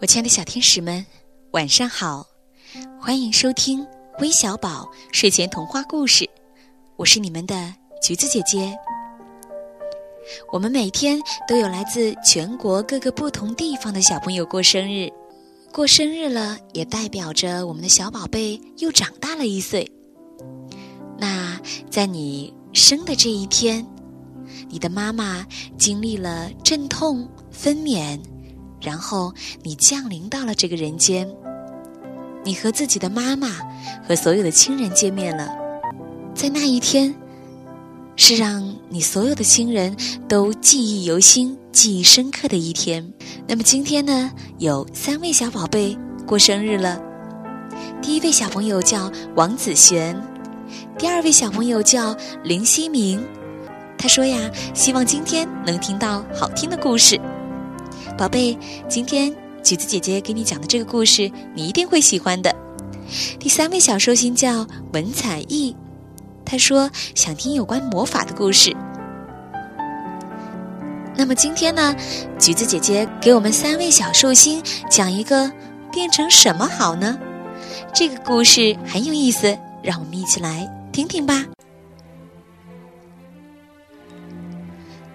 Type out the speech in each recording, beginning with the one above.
我亲爱的小天使们，晚上好！欢迎收听微小宝睡前童话故事，我是你们的橘子姐姐。我们每天都有来自全国各个不同地方的小朋友过生日，过生日了也代表着我们的小宝贝又长大了一岁。那在你生的这一天，你的妈妈经历了阵痛、分娩。然后你降临到了这个人间，你和自己的妈妈和所有的亲人见面了，在那一天，是让你所有的亲人都记忆犹新、记忆深刻的一天。那么今天呢，有三位小宝贝过生日了。第一位小朋友叫王子璇，第二位小朋友叫林希明。他说呀，希望今天能听到好听的故事。宝贝，今天橘子姐姐给你讲的这个故事，你一定会喜欢的。第三位小寿星叫文彩艺，他说想听有关魔法的故事。那么今天呢，橘子姐姐给我们三位小寿星讲一个变成什么好呢？这个故事很有意思，让我们一起来听听吧。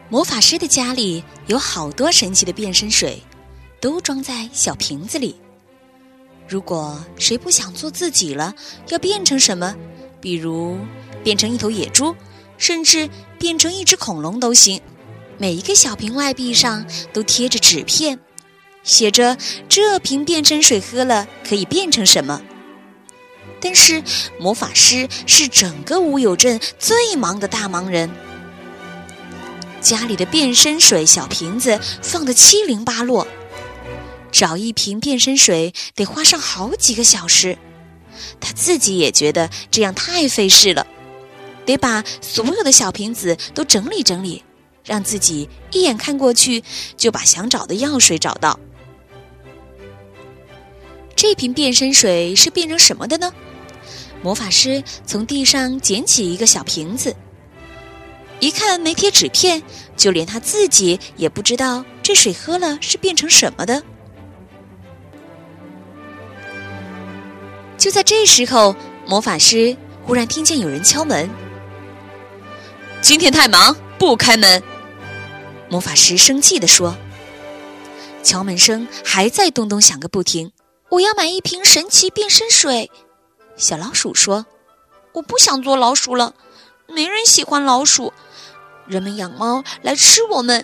魔法师的家里有好多神奇的变身水，都装在小瓶子里。如果谁不想做自己了，要变成什么？比如变成一头野猪，甚至变成一只恐龙都行。每一个小瓶外壁上都贴着纸片，写着这瓶变身水喝了可以变成什么。但是魔法师是整个乌有镇最忙的大忙人。家里的变身水小瓶子放得七零八落，找一瓶变身水得花上好几个小时。他自己也觉得这样太费事了，得把所有的小瓶子都整理整理，让自己一眼看过去就把想找的药水找到。这瓶变身水是变成什么的呢？魔法师从地上捡起一个小瓶子。一看没贴纸片，就连他自己也不知道这水喝了是变成什么的。就在这时候，魔法师忽然听见有人敲门。今天太忙，不开门。魔法师生气地说。敲门声还在咚咚响个不停。我要买一瓶神奇变身水。小老鼠说：“我不想做老鼠了，没人喜欢老鼠。”人们养猫来吃我们，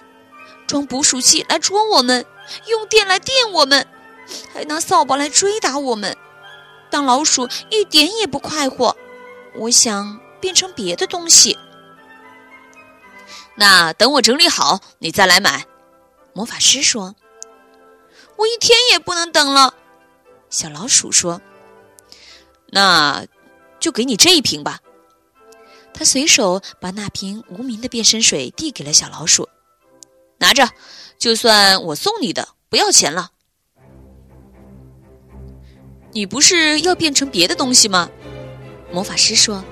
装捕鼠器来捉我们，用电来电我们，还拿扫把来追打我们。当老鼠一点也不快活。我想变成别的东西。那等我整理好，你再来买。魔法师说：“我一天也不能等了。”小老鼠说：“那就给你这一瓶吧。”他随手把那瓶无名的变身水递给了小老鼠，拿着，就算我送你的，不要钱了。你不是要变成别的东西吗？魔法师说：“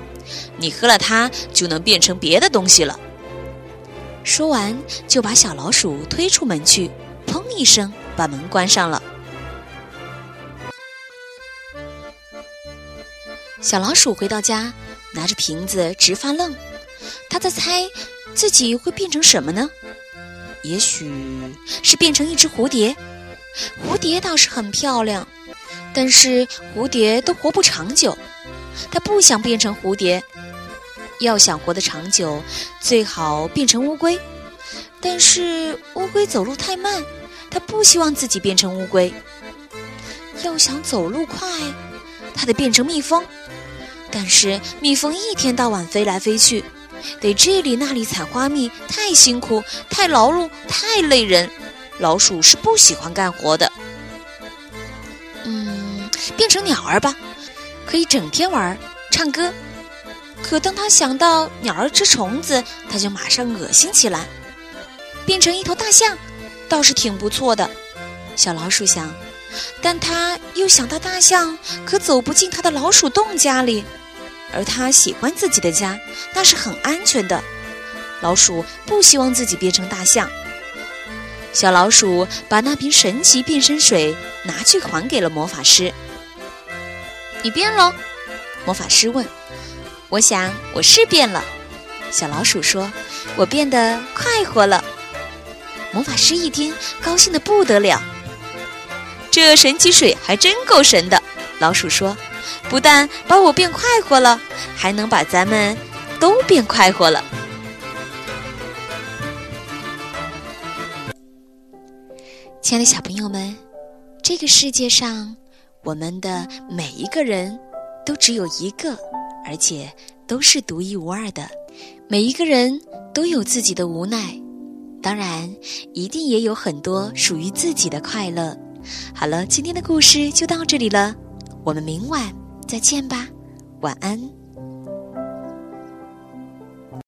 你喝了它，就能变成别的东西了。”说完，就把小老鼠推出门去，砰一声把门关上了。小老鼠回到家。拿着瓶子直发愣，他在猜自己会变成什么呢？也许是变成一只蝴蝶。蝴蝶倒是很漂亮，但是蝴蝶都活不长久。他不想变成蝴蝶，要想活得长久，最好变成乌龟。但是乌龟走路太慢，他不希望自己变成乌龟。要想走路快，他得变成蜜蜂。但是蜜蜂一天到晚飞来飞去，得这里那里采花蜜，太辛苦，太劳碌，太累人。老鼠是不喜欢干活的。嗯，变成鸟儿吧，可以整天玩，唱歌。可当他想到鸟儿吃虫子，他就马上恶心起来。变成一头大象，倒是挺不错的。小老鼠想，但他又想到大象可走不进他的老鼠洞家里。而他喜欢自己的家，那是很安全的。老鼠不希望自己变成大象。小老鼠把那瓶神奇变身水拿去还给了魔法师。你变了？魔法师问。我想我是变了。小老鼠说：“我变得快活了。”魔法师一听，高兴的不得了。这神奇水还真够神的，老鼠说：“不但把我变快活了，还能把咱们都变快活了。”亲爱的小朋友们，这个世界上，我们的每一个人都只有一个，而且都是独一无二的。每一个人都有自己的无奈，当然，一定也有很多属于自己的快乐。好了，今天的故事就到这里了，我们明晚再见吧，晚安。